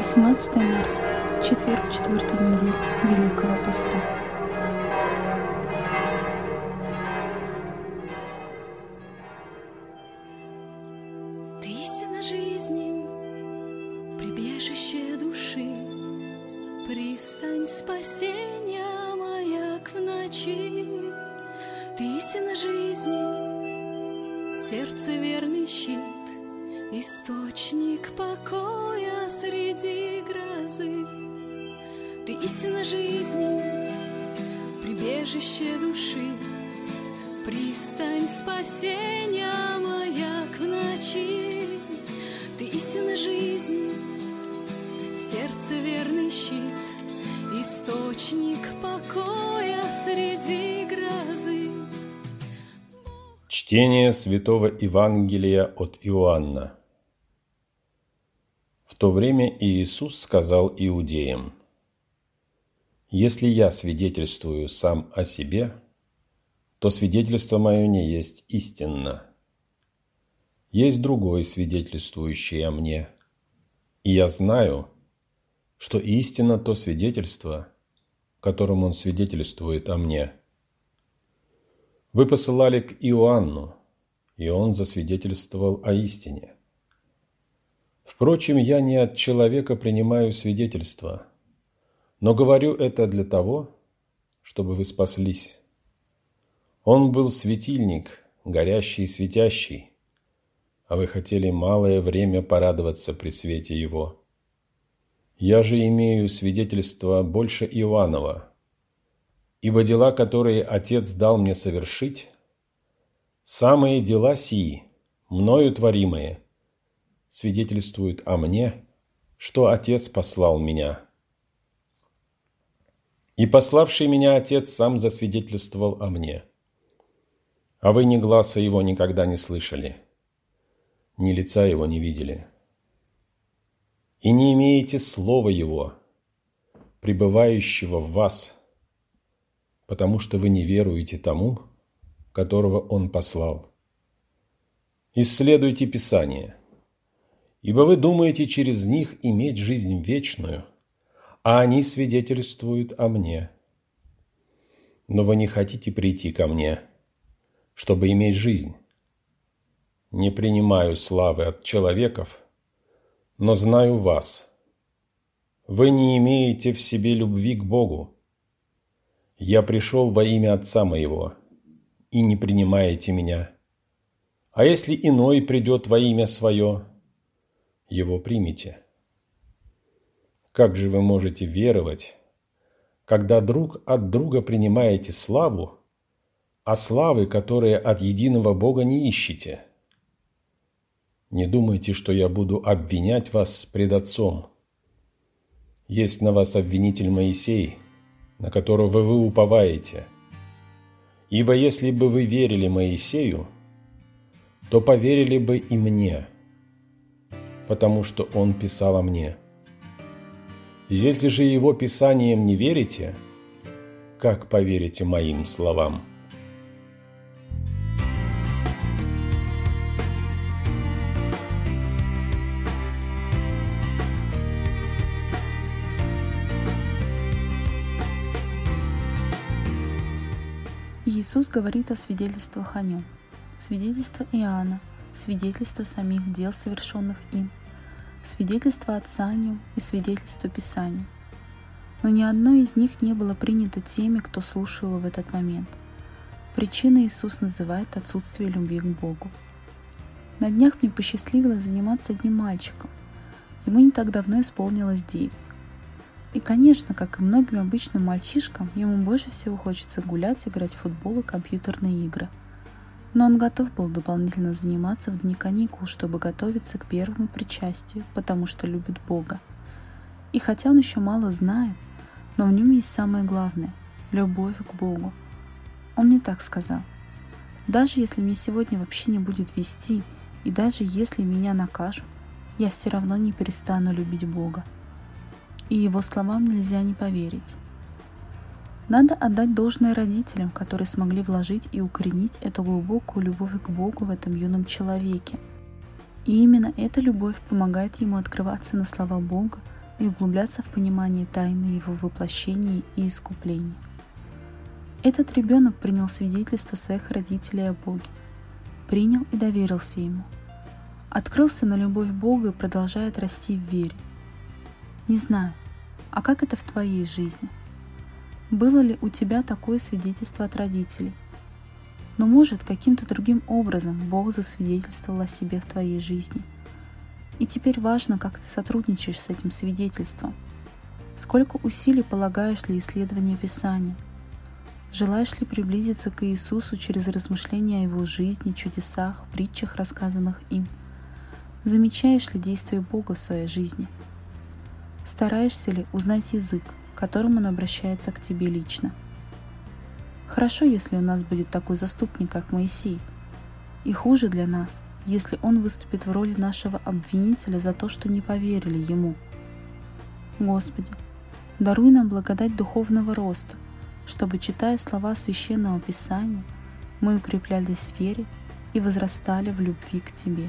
18 марта, четверг четвертой недели Великого Поста. Ты истина жизни, прибежище души, пристань спасения, маяк в ночи. Ты истина жизни, сердце верный щит, источник покоя среди грозы. Ты истина жизни, прибежище души, пристань спасения, маяк в ночи. Ты истина жизни, сердце верный щит, источник покоя среди грозы. Чтение Святого Евангелия от Иоанна. То время Иисус сказал иудеям, «Если я свидетельствую сам о себе, то свидетельство мое не есть истинно. Есть другой, свидетельствующий о мне, и я знаю, что истинно то свидетельство, которым он свидетельствует о мне. Вы посылали к Иоанну, и он засвидетельствовал о истине. Впрочем, я не от человека принимаю свидетельство, но говорю это для того, чтобы вы спаслись. Он был светильник, горящий и светящий, а вы хотели малое время порадоваться при свете его. Я же имею свидетельство больше Иоаннова, ибо дела, которые Отец дал мне совершить, самые дела сии, мною творимые, свидетельствуют о мне, что Отец послал меня. И пославший меня Отец сам засвидетельствовал о мне. А вы ни гласа его никогда не слышали, ни лица его не видели. И не имеете слова его, пребывающего в вас, потому что вы не веруете тому, которого он послал. Исследуйте Писание, ибо вы думаете через них иметь жизнь вечную, а они свидетельствуют о мне. Но вы не хотите прийти ко мне, чтобы иметь жизнь. Не принимаю славы от человеков, но знаю вас. Вы не имеете в себе любви к Богу. Я пришел во имя Отца моего, и не принимаете меня. А если иной придет во имя свое, его примите. Как же вы можете веровать, когда друг от друга принимаете славу, а славы, которые от единого Бога не ищете? Не думайте, что я буду обвинять вас пред Отцом. Есть на вас обвинитель Моисей, на которого вы уповаете. Ибо если бы вы верили Моисею, то поверили бы и мне, потому что он писал о мне. Если же его писанием не верите, как поверите моим словам?» Иисус говорит о свидетельствах о Нем. Свидетельство Иоанна, свидетельство самих дел, совершенных им, свидетельство Отца о Нем и свидетельство Писания. Но ни одно из них не было принято теми, кто слушал в этот момент. Причиной Иисус называет отсутствие любви к Богу. На днях мне посчастливилось заниматься одним мальчиком. Ему не так давно исполнилось девять. И, конечно, как и многим обычным мальчишкам, ему больше всего хочется гулять, играть в футбол и компьютерные игры. Но он готов был дополнительно заниматься в дни каникул, чтобы готовиться к первому причастию, потому что любит Бога. И хотя он еще мало знает, но в нем есть самое главное – любовь к Богу. Он мне так сказал. Даже если мне сегодня вообще не будет вести, и даже если меня накажут, я все равно не перестану любить Бога и его словам нельзя не поверить. Надо отдать должное родителям, которые смогли вложить и укоренить эту глубокую любовь к Богу в этом юном человеке. И именно эта любовь помогает ему открываться на слова Бога, и углубляться в понимание тайны Его воплощения и искупления. Этот ребенок принял свидетельство своих родителей о Боге, принял и доверился Ему, открылся на любовь Бога и продолжает расти в вере. Не знаю, а как это в твоей жизни? Было ли у тебя такое свидетельство от родителей? Но может, каким-то другим образом Бог засвидетельствовал о себе в твоей жизни. И теперь важно, как ты сотрудничаешь с этим свидетельством. Сколько усилий полагаешь для исследования Писания – Желаешь ли приблизиться к Иисусу через размышления о Его жизни, чудесах, притчах, рассказанных им? Замечаешь ли действие Бога в своей жизни? Стараешься ли узнать язык, которым Он обращается к тебе лично? Хорошо, если у нас будет такой заступник, как Моисей. И хуже для нас, если он выступит в роли нашего обвинителя за то, что не поверили ему. Господи, даруй нам благодать духовного роста – чтобы, читая слова Священного Писания, мы укреплялись в вере и возрастали в любви к Тебе.